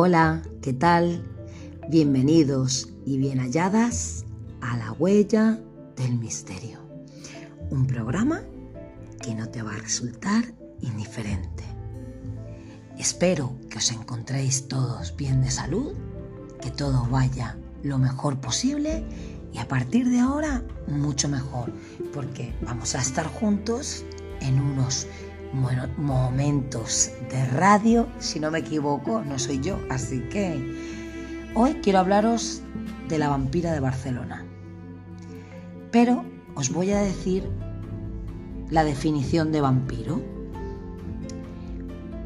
Hola, ¿qué tal? Bienvenidos y bien halladas a La Huella del Misterio, un programa que no te va a resultar indiferente. Espero que os encontréis todos bien de salud, que todo vaya lo mejor posible y a partir de ahora mucho mejor, porque vamos a estar juntos en unos momentos de radio, si no me equivoco, no soy yo, así que hoy quiero hablaros de la vampira de Barcelona. Pero os voy a decir la definición de vampiro.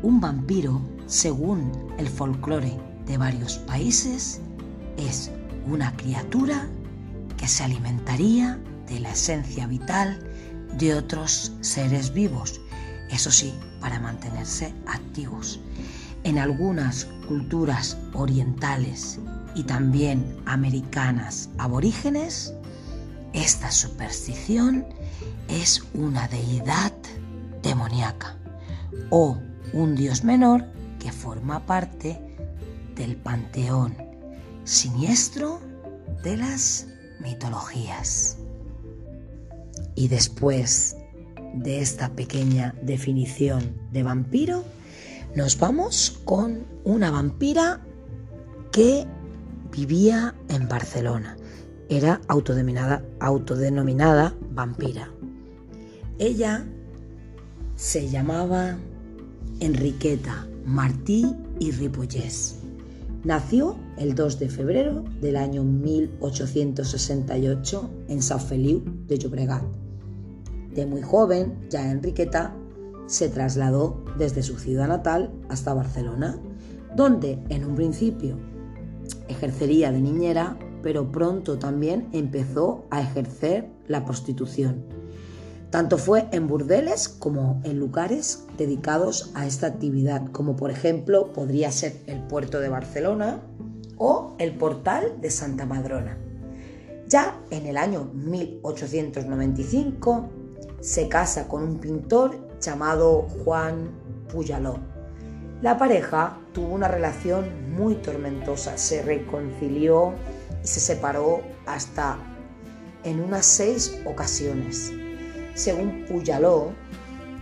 Un vampiro, según el folclore de varios países, es una criatura que se alimentaría de la esencia vital de otros seres vivos eso sí, para mantenerse activos. En algunas culturas orientales y también americanas aborígenes, esta superstición es una deidad demoníaca o un dios menor que forma parte del panteón siniestro de las mitologías. Y después de esta pequeña definición de vampiro, nos vamos con una vampira que vivía en Barcelona. Era autodenominada, vampira. Ella se llamaba Enriqueta Martí y Ripollés. Nació el 2 de febrero del año 1868 en San Feliu de Llobregat de muy joven, ya Enriqueta se trasladó desde su ciudad natal hasta Barcelona, donde en un principio ejercería de niñera, pero pronto también empezó a ejercer la prostitución. Tanto fue en burdeles como en lugares dedicados a esta actividad, como por ejemplo podría ser el puerto de Barcelona o el portal de Santa Madrona. Ya en el año 1895 se casa con un pintor llamado Juan Puyaló. La pareja tuvo una relación muy tormentosa, se reconcilió y se separó hasta en unas seis ocasiones. Según Puyaló,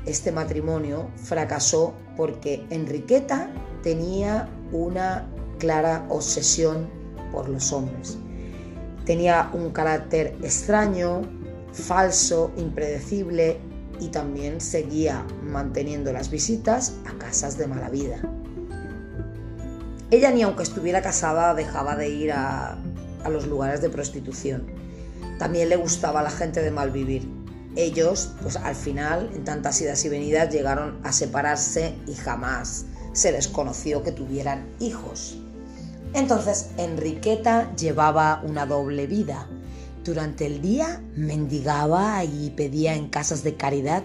este matrimonio fracasó porque Enriqueta tenía una clara obsesión por los hombres. Tenía un carácter extraño, falso, impredecible y también seguía manteniendo las visitas a casas de mala vida. Ella ni aunque estuviera casada dejaba de ir a, los lugares de prostitución. También le gustaba a la gente de mal vivir. Ellos, pues al final, en tantas idas y venidas, llegaron a separarse y jamás se les conoció que tuvieran hijos. Entonces, Enriqueta llevaba una doble vida durante el día mendigaba y pedía en casas de caridad,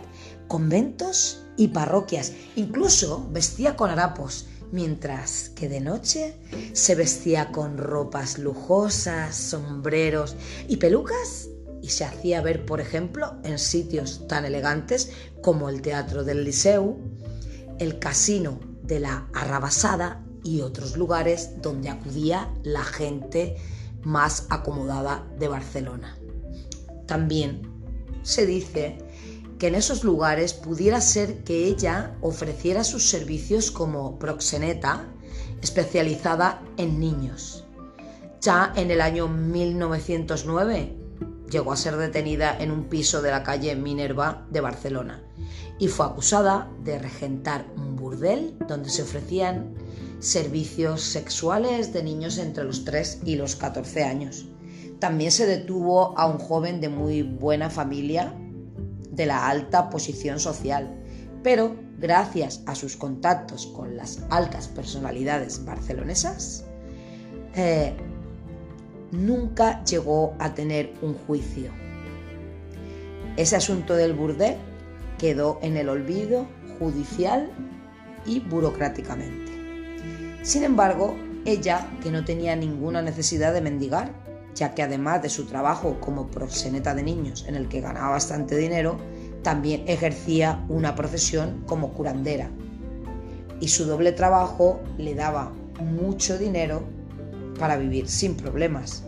conventos y parroquias. Incluso vestía con harapos, mientras que de noche se vestía con ropas lujosas, sombreros y pelucas y se hacía ver, por ejemplo, en sitios tan elegantes como el Teatro del Liceu, el Casino de la Arrabasada y otros lugares donde acudía la gente más acomodada de Barcelona. También se dice que en esos lugares pudiera ser que ella ofreciera sus servicios como proxeneta especializada en niños. Ya en el año 1909 llegó a ser detenida en un piso de la calle Minerva de Barcelona y fue acusada de regentar un burdel donde se ofrecían servicios sexuales de niños entre los 3 y los 14 años. También se detuvo a un joven de muy buena familia de la alta posición social, pero gracias a sus contactos con las altas personalidades barcelonesas, eh, nunca llegó a tener un juicio. Ese asunto del burdel quedó en el olvido judicial y burocráticamente. Sin embargo, ella, que no tenía ninguna necesidad de mendigar, ya que además de su trabajo como proxeneta de niños en el que ganaba bastante dinero, también ejercía una profesión como curandera. Y su doble trabajo le daba mucho dinero para vivir sin problemas.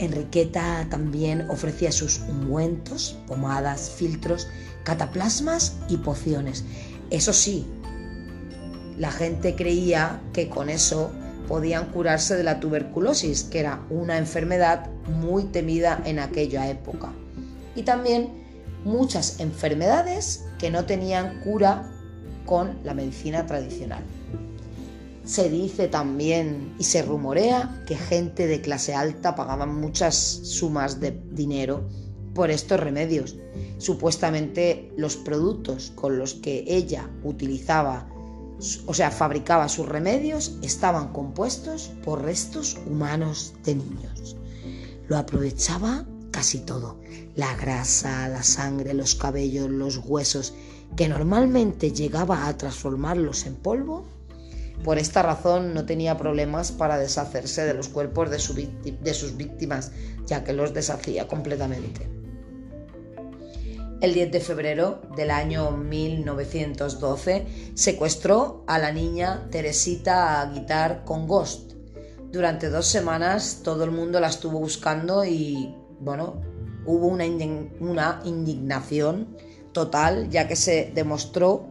Enriqueta también ofrecía sus ungüentos, pomadas, filtros, cataplasmas y pociones. Eso sí, la gente creía que con eso podían curarse de la tuberculosis, que era una enfermedad muy temida en aquella época. Y también muchas enfermedades que no tenían cura con la medicina tradicional. Se dice también y se rumorea que gente de clase alta pagaba muchas sumas de dinero por estos remedios. Supuestamente los productos con los que ella utilizaba, o sea, fabricaba sus remedios, estaban compuestos por restos humanos de niños. Lo aprovechaba casi todo. La grasa, la sangre, los cabellos, los huesos, que normalmente llegaba a transformarlos en polvo, por esta razón no tenía problemas para deshacerse de los cuerpos de, sus víctimas, ya que los deshacía completamente. El 10 de febrero del año 1912 secuestró a la niña Teresita Guitar con Ghost. Durante dos semanas todo el mundo la estuvo buscando y, bueno, hubo una indignación total ya que se demostró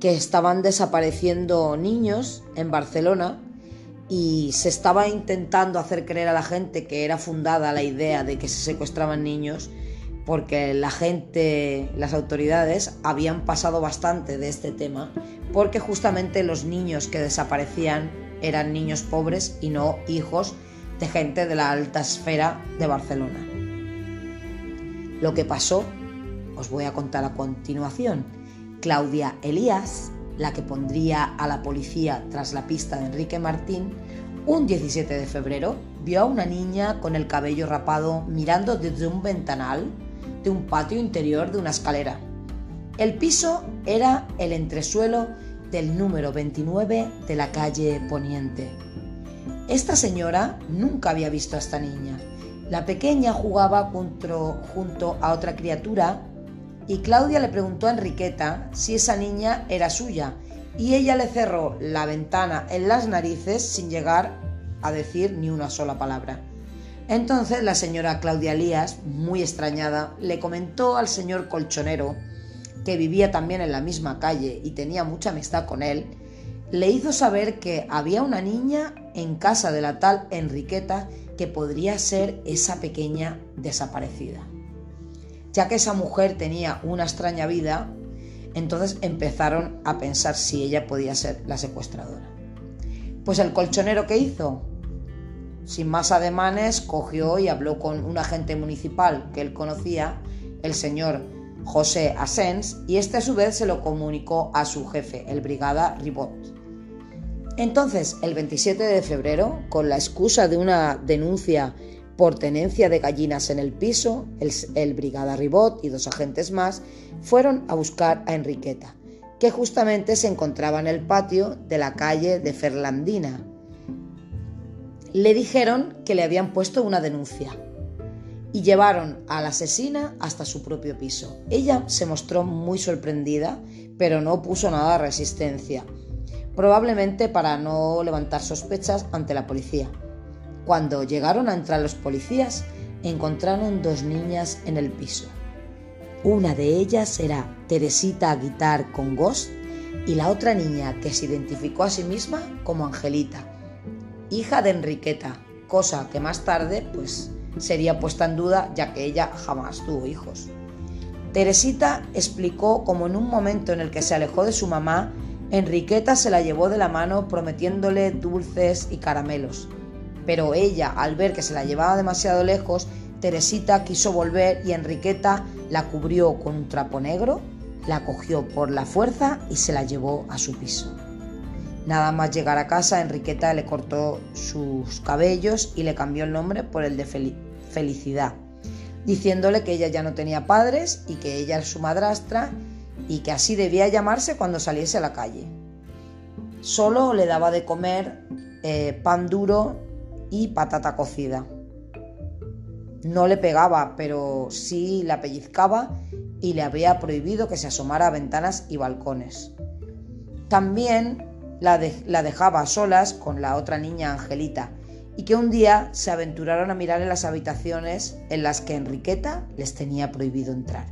que estaban desapareciendo niños en Barcelona y se estaba intentando hacer creer a la gente que era fundada la idea de que se secuestraban niños porque la gente, las autoridades habían pasado bastante de este tema porque justamente los niños que desaparecían eran niños pobres y no hijos de gente de la alta esfera de Barcelona. Lo que pasó os voy a contar a continuación Claudia Elías, la que pondría a la policía tras la pista de Enrique Martín, un 17 de febrero vio a una niña con el cabello rapado mirando desde un ventanal de un patio interior de una escalera. El piso era el entresuelo del número 29 de la calle Poniente. Esta señora nunca había visto a esta niña. La pequeña jugaba junto a otra criatura y Claudia le preguntó a Enriqueta si esa niña era suya y ella le cerró la ventana en las narices sin llegar a decir ni una sola palabra. Entonces la señora Claudia Lías, muy extrañada, le comentó al señor colchonero, que vivía también en la misma calle y tenía mucha amistad con él, le hizo saber que había una niña en casa de la tal Enriqueta que podría ser esa pequeña desaparecida ya que esa mujer tenía una extraña vida, entonces empezaron a pensar si ella podía ser la secuestradora. Pues el colchonero que hizo, sin más ademanes, cogió y habló con un agente municipal que él conocía, el señor José Asens, y este a su vez se lo comunicó a su jefe, el brigada Ribot. Entonces, el 27 de febrero, con la excusa de una denuncia por tenencia de gallinas en el piso, el, brigada Ribot y dos agentes más fueron a buscar a Enriqueta, que justamente se encontraba en el patio de la calle de Ferlandina. Le dijeron que le habían puesto una denuncia y llevaron a la asesina hasta su propio piso. Ella se mostró muy sorprendida, pero no puso nada de resistencia, probablemente para no levantar sospechas ante la policía. Cuando llegaron a entrar los policías, encontraron dos niñas en el piso. Una de ellas era Teresita Guitar con Ghost y la otra niña que se identificó a sí misma como Angelita, hija de Enriqueta, cosa que más tarde pues sería puesta en duda ya que ella jamás tuvo hijos. Teresita explicó cómo en un momento en el que se alejó de su mamá, Enriqueta se la llevó de la mano prometiéndole dulces y caramelos pero ella, al ver que se la llevaba demasiado lejos, Teresita quiso volver y Enriqueta la cubrió con un trapo negro, la cogió por la fuerza y se la llevó a su piso. Nada más llegar a casa, Enriqueta le cortó sus cabellos y le cambió el nombre por el de Felicidad, diciéndole que ella ya no tenía padres y que ella es su madrastra y que así debía llamarse cuando saliese a la calle. Solo le daba de comer eh, pan duro y patata cocida. No le pegaba, pero sí la pellizcaba y le había prohibido que se asomara a ventanas y balcones. También la, dejaba a solas con la otra niña Angelita y que un día se aventuraron a mirar en las habitaciones en las que Enriqueta les tenía prohibido entrar.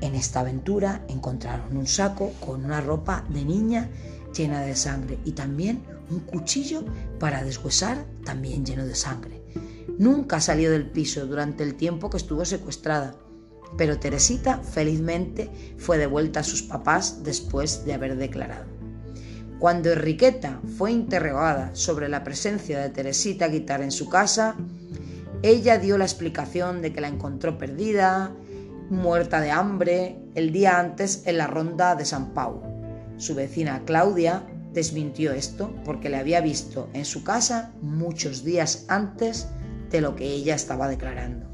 En esta aventura encontraron un saco con una ropa de niña llena de sangre y también un cuchillo para deshuesar también lleno de sangre. Nunca salió del piso durante el tiempo que estuvo secuestrada, pero Teresita felizmente fue devuelta a sus papás después de haber declarado. Cuando Enriqueta fue interrogada sobre la presencia de Teresita Guitar en su casa, ella dio la explicación de que la encontró perdida, muerta de hambre, el día antes en la ronda de San Pau. Su vecina Claudia desmintió esto porque le había visto en su casa muchos días antes de lo que ella estaba declarando.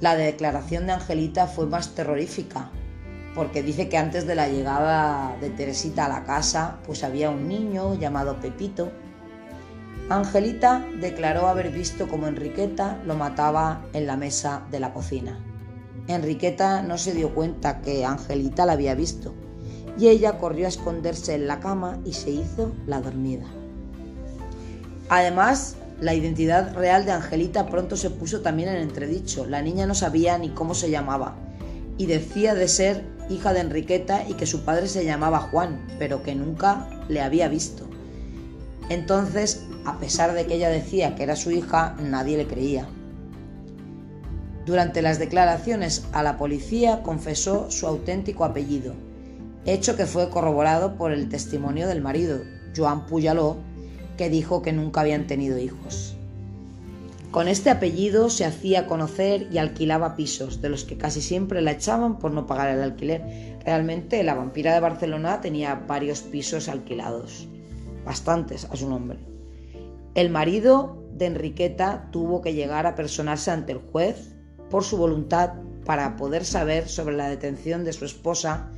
La declaración de Angelita fue más terrorífica porque dice que antes de la llegada de Teresita a la casa, pues había un niño llamado Pepito. Angelita declaró haber visto como Enriqueta lo mataba en la mesa de la cocina. Enriqueta no se dio cuenta que Angelita la había visto y ella corrió a esconderse en la cama y se hizo la dormida. Además, la identidad real de Angelita pronto se puso también en entredicho. La niña no sabía ni cómo se llamaba y decía de ser hija de Enriqueta y que su padre se llamaba Juan, pero que nunca le había visto. Entonces, a pesar de que ella decía que era su hija, nadie le creía. Durante las declaraciones a la policía confesó su auténtico apellido, hecho que fue corroborado por el testimonio del marido, Joan Puyaló, que dijo que nunca habían tenido hijos. Con este apellido se hacía conocer y alquilaba pisos, de los que casi siempre la echaban por no pagar el alquiler. Realmente la vampira de Barcelona tenía varios pisos alquilados, bastantes a su nombre. El marido de Enriqueta tuvo que llegar a personarse ante el juez por su voluntad para poder saber sobre la detención de su esposa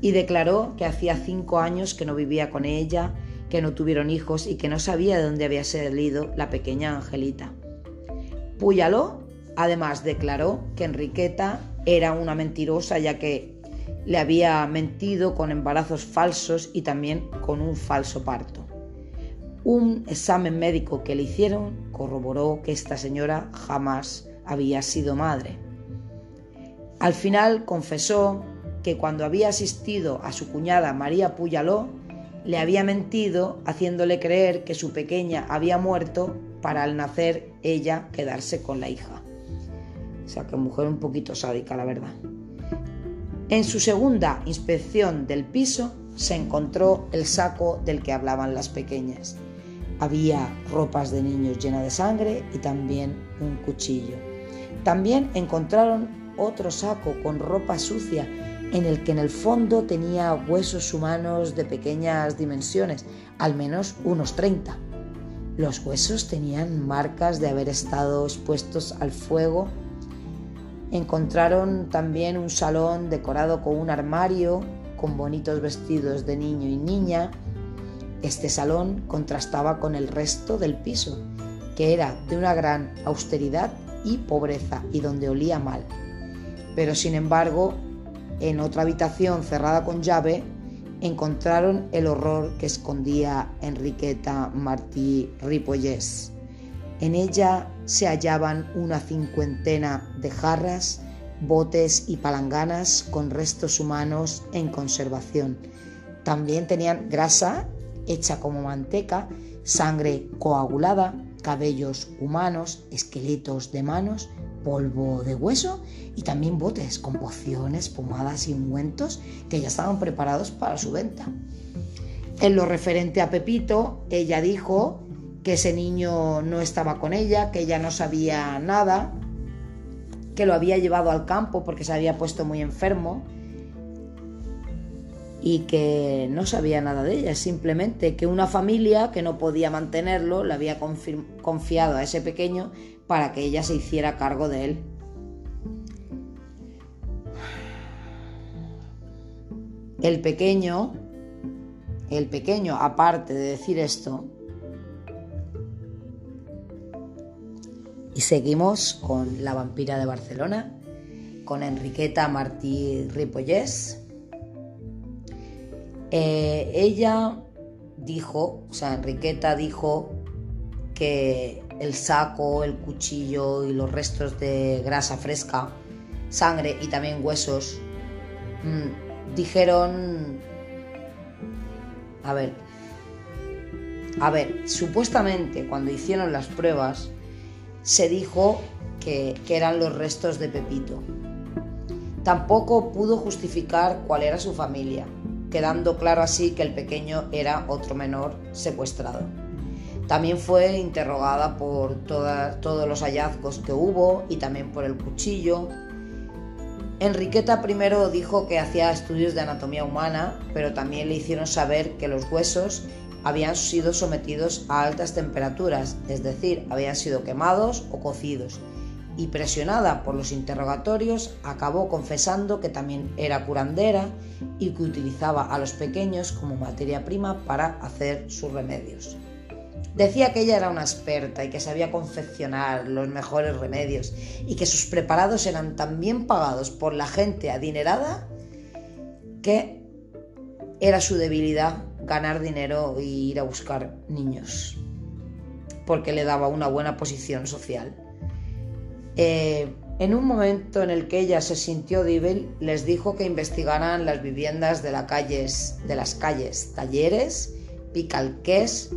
y declaró que hacía cinco años que no vivía con ella, que no tuvieron hijos y que no sabía de dónde había salido la pequeña Angelita. Puyaló además declaró que Enriqueta era una mentirosa ya que le había mentido con embarazos falsos y también con un falso parto. Un examen médico que le hicieron corroboró que esta señora jamás había sido madre. Al final confesó que cuando había asistido a su cuñada María Puyaló, le había mentido haciéndole creer que su pequeña había muerto para al nacer ella quedarse con la hija. O sea que mujer un poquito sádica, la verdad. En su segunda inspección del piso se encontró el saco del que hablaban las pequeñas. Había ropas de niños llenas de sangre y también un cuchillo. También encontraron otro saco con ropa sucia en el que en el fondo tenía huesos humanos de pequeñas dimensiones, al menos unos 30. Los huesos tenían marcas de haber estado expuestos al fuego. Encontraron también un salón decorado con un armario, con bonitos vestidos de niño y niña. Este salón contrastaba con el resto del piso, que era de una gran austeridad y pobreza y donde olía mal. Pero sin embargo, en otra habitación cerrada con llave, encontraron el horror que escondía Enriqueta Martí Ripollés. En ella se hallaban una cincuentena de jarras, botes y palanganas con restos humanos en conservación. También tenían grasa hecha como manteca, sangre coagulada, cabellos humanos, esqueletos de manos polvo de hueso y también botes con pociones, pomadas y ungüentos que ya estaban preparados para su venta. En lo referente a Pepito, ella dijo que ese niño no estaba con ella, que ella no sabía nada, que lo había llevado al campo porque se había puesto muy enfermo y que no sabía nada de ella, simplemente que una familia que no podía mantenerlo le había confiado a ese pequeño para que ella se hiciera cargo de él. El pequeño, el pequeño, aparte de decir esto, y seguimos con la vampira de Barcelona, con Enriqueta Martí Ripollés. Eh, ella dijo, o sea, Enriqueta dijo que el saco, el cuchillo y los restos de grasa fresca, sangre y también huesos, mm, dijeron, a ver, a ver, supuestamente cuando hicieron las pruebas se dijo que, que eran los restos de Pepito. Tampoco pudo justificar cuál era su familia, quedando claro así que el pequeño era otro menor secuestrado. También fue interrogada por todos los hallazgos que hubo y también por el cuchillo. Enriqueta primero dijo que hacía estudios de anatomía humana, pero también le hicieron saber que los huesos habían sido sometidos a altas temperaturas, es decir, habían sido quemados o cocidos, y presionada por los interrogatorios acabó confesando que también era curandera y que utilizaba a los pequeños como materia prima para hacer sus remedios. Decía que ella era una experta y que sabía confeccionar los mejores remedios y que sus preparados eran tan bien pagados por la gente adinerada que era su debilidad ganar dinero e ir a buscar niños porque le daba una buena posición social. Eh, en un momento en el que ella se sintió débil, les dijo que investigaran las viviendas de, de las calles Talleres, Picalqués,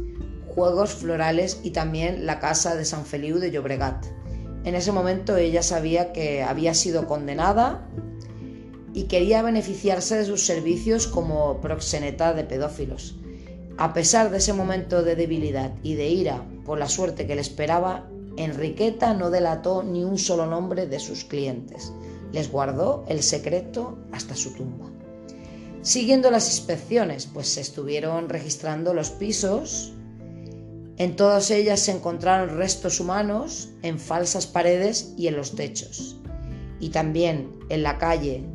Juegos Florales y también la casa de San Feliu de Llobregat. En ese momento ella sabía que había sido condenada y quería beneficiarse de sus servicios como proxeneta de pedófilos. A pesar de ese momento de debilidad y de ira por la suerte que le esperaba, Enriqueta no delató ni un solo nombre de sus clientes. Les guardó el secreto hasta su tumba. Siguiendo las inspecciones, pues se estuvieron registrando los pisos. En todas ellas se encontraron restos humanos en falsas paredes y en los techos. Y también en la calle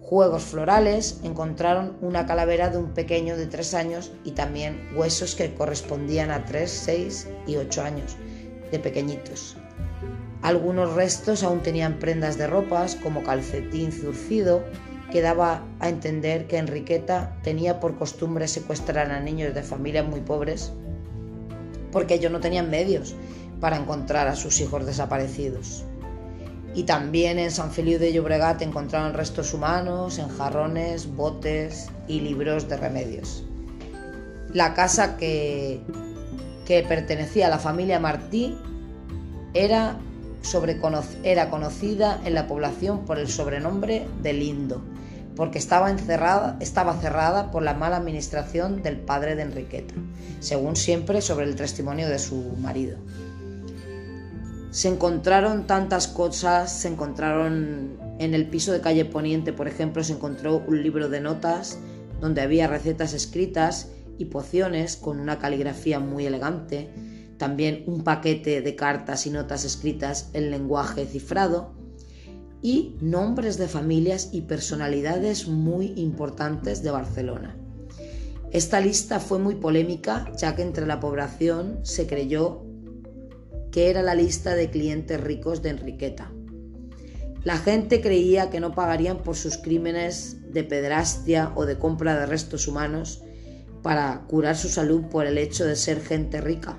Juegos Florales encontraron una calavera de un pequeño de 3 años y también huesos que correspondían a 3, 6 y 8 años de pequeñitos. Algunos restos aún tenían prendas de ropas como calcetín zurcido que daba a entender que Enriqueta tenía por costumbre secuestrar a niños de familias muy pobres porque ellos no tenían medios para encontrar a sus hijos desaparecidos. Y también en San Feliu de Llobregat encontraron restos humanos en jarrones, botes y libros de remedios. La casa que que pertenecía a la familia Martí, era, era conocida en la población por el sobrenombre de Lindo, porque estaba, encerrada, estaba cerrada por la mala administración del padre de Enriqueta, según siempre sobre el testimonio de su marido. Se encontraron tantas cosas, se encontraron en el piso de calle Poniente, por ejemplo, se encontró un libro de notas donde había recetas escritas pociones con una caligrafía muy elegante, también un paquete de cartas y notas escritas en lenguaje cifrado y nombres de familias y personalidades muy importantes de Barcelona. Esta lista fue muy polémica ya que entre la población se creyó que era la lista de clientes ricos de Enriqueta. La gente creía que no pagarían por sus crímenes de pedrastia o de compra de restos humanos para curar su salud por el hecho de ser gente rica.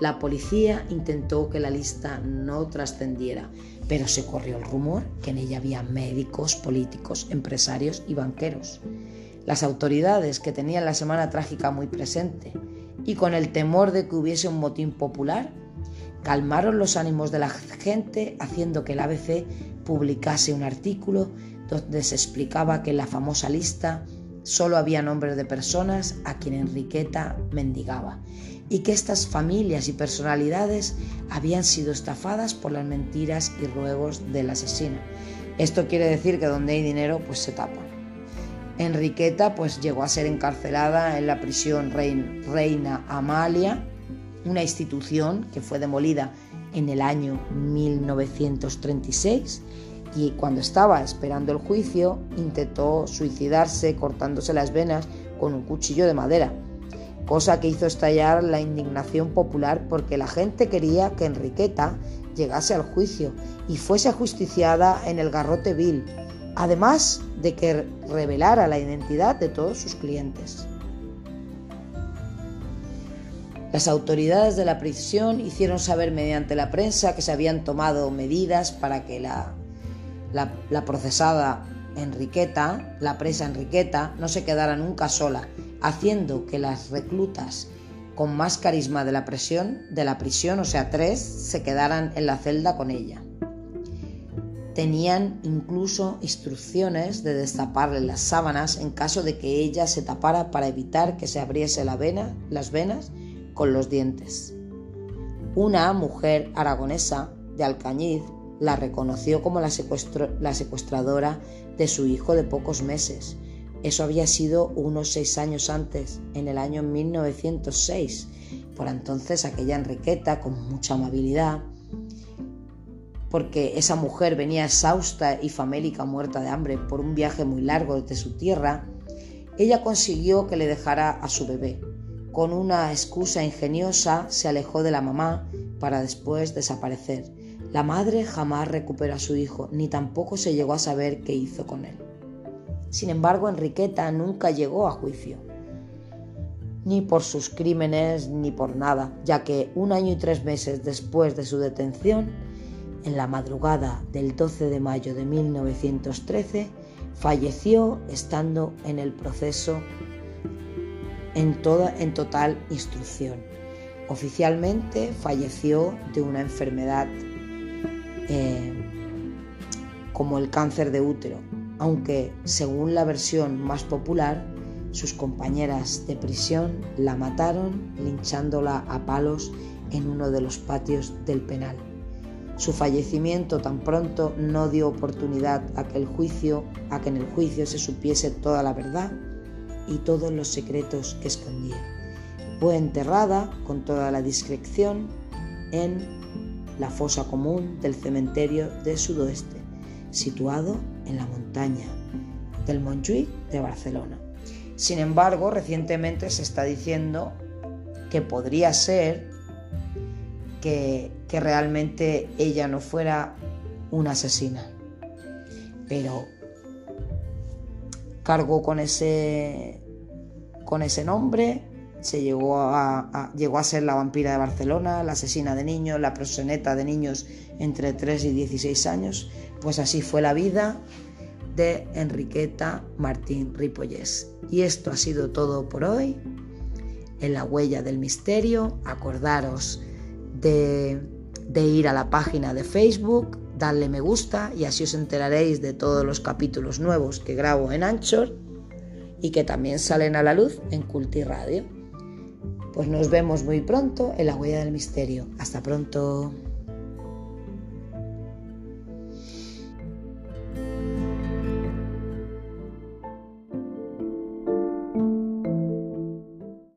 La policía intentó que la lista no trascendiera, pero se corrió el rumor que en ella había médicos, políticos, empresarios y banqueros. Las autoridades, que tenían la semana trágica muy presente y con el temor de que hubiese un motín popular, calmaron los ánimos de la gente haciendo que el ABC publicase un artículo donde se explicaba que la famosa lista Solo había nombres de personas a quien Enriqueta mendigaba y que estas familias y personalidades habían sido estafadas por las mentiras y ruegos del asesino. Esto quiere decir que donde hay dinero pues se tapa. Enriqueta pues llegó a ser encarcelada en la prisión Reina Amalia, una institución que fue demolida en el año 1936 y cuando estaba esperando el juicio intentó suicidarse cortándose las venas con un cuchillo de madera, cosa que hizo estallar la indignación popular porque la gente quería que Enriqueta llegase al juicio y fuese ajusticiada en el garrote vil, además de que revelara la identidad de todos sus clientes. Las autoridades de la prisión hicieron saber mediante la prensa que se habían tomado medidas para que la, la, procesada Enriqueta, la presa Enriqueta, no se quedara nunca sola, haciendo que las reclutas con más carisma de la prisión, de la prisión, o sea, tres, se quedaran en la celda con ella. Tenían incluso instrucciones de destaparle las sábanas en caso de que ella se tapara para evitar que se abriese la vena, las venas con los dientes. Una mujer aragonesa de Alcañiz la reconoció como la, secuestradora de su hijo de pocos meses. Eso había sido unos seis años antes, en el año 1906. Por entonces aquella Enriqueta, con mucha amabilidad, porque esa mujer venía exhausta y famélica, muerta de hambre por un viaje muy largo desde su tierra, ella consiguió que le dejara a su bebé. Con una excusa ingeniosa se alejó de la mamá para después desaparecer. La madre jamás recuperó a su hijo, ni tampoco se llegó a saber qué hizo con él. Sin embargo, Enriqueta nunca llegó a juicio, ni por sus crímenes ni por nada, ya que un año y tres meses después de su detención, en la madrugada del 12 de mayo de 1913, falleció estando en el proceso en, toda, en total instrucción. Oficialmente falleció de una enfermedad eh, como el cáncer de útero, aunque según la versión más popular, sus compañeras de prisión la mataron linchándola a palos en uno de los patios del penal. Su fallecimiento tan pronto no dio oportunidad a que el juicio, a que en el juicio se supiese toda la verdad y todos los secretos que escondía. Fue enterrada con toda la discreción en la fosa común del cementerio de Sudoeste, situado en la montaña del Montjuïc de Barcelona. Sin embargo, recientemente se está diciendo que podría ser que, realmente ella no fuera una asesina. Pero cargó con ese, con ese nombre, se llegó a, a ser la vampira de Barcelona, la asesina de niños, la proseneta de niños entre 3 y 16 años. Pues así fue la vida de Enriqueta Martín Ripollés. Y esto ha sido todo por hoy. En la huella del misterio, acordaros de, ir a la página de Facebook, darle me gusta y así os enteraréis de todos los capítulos nuevos que grabo en Anchor y que también salen a la luz en Culti Radio. Pues nos vemos muy pronto en la huella del misterio. Hasta pronto.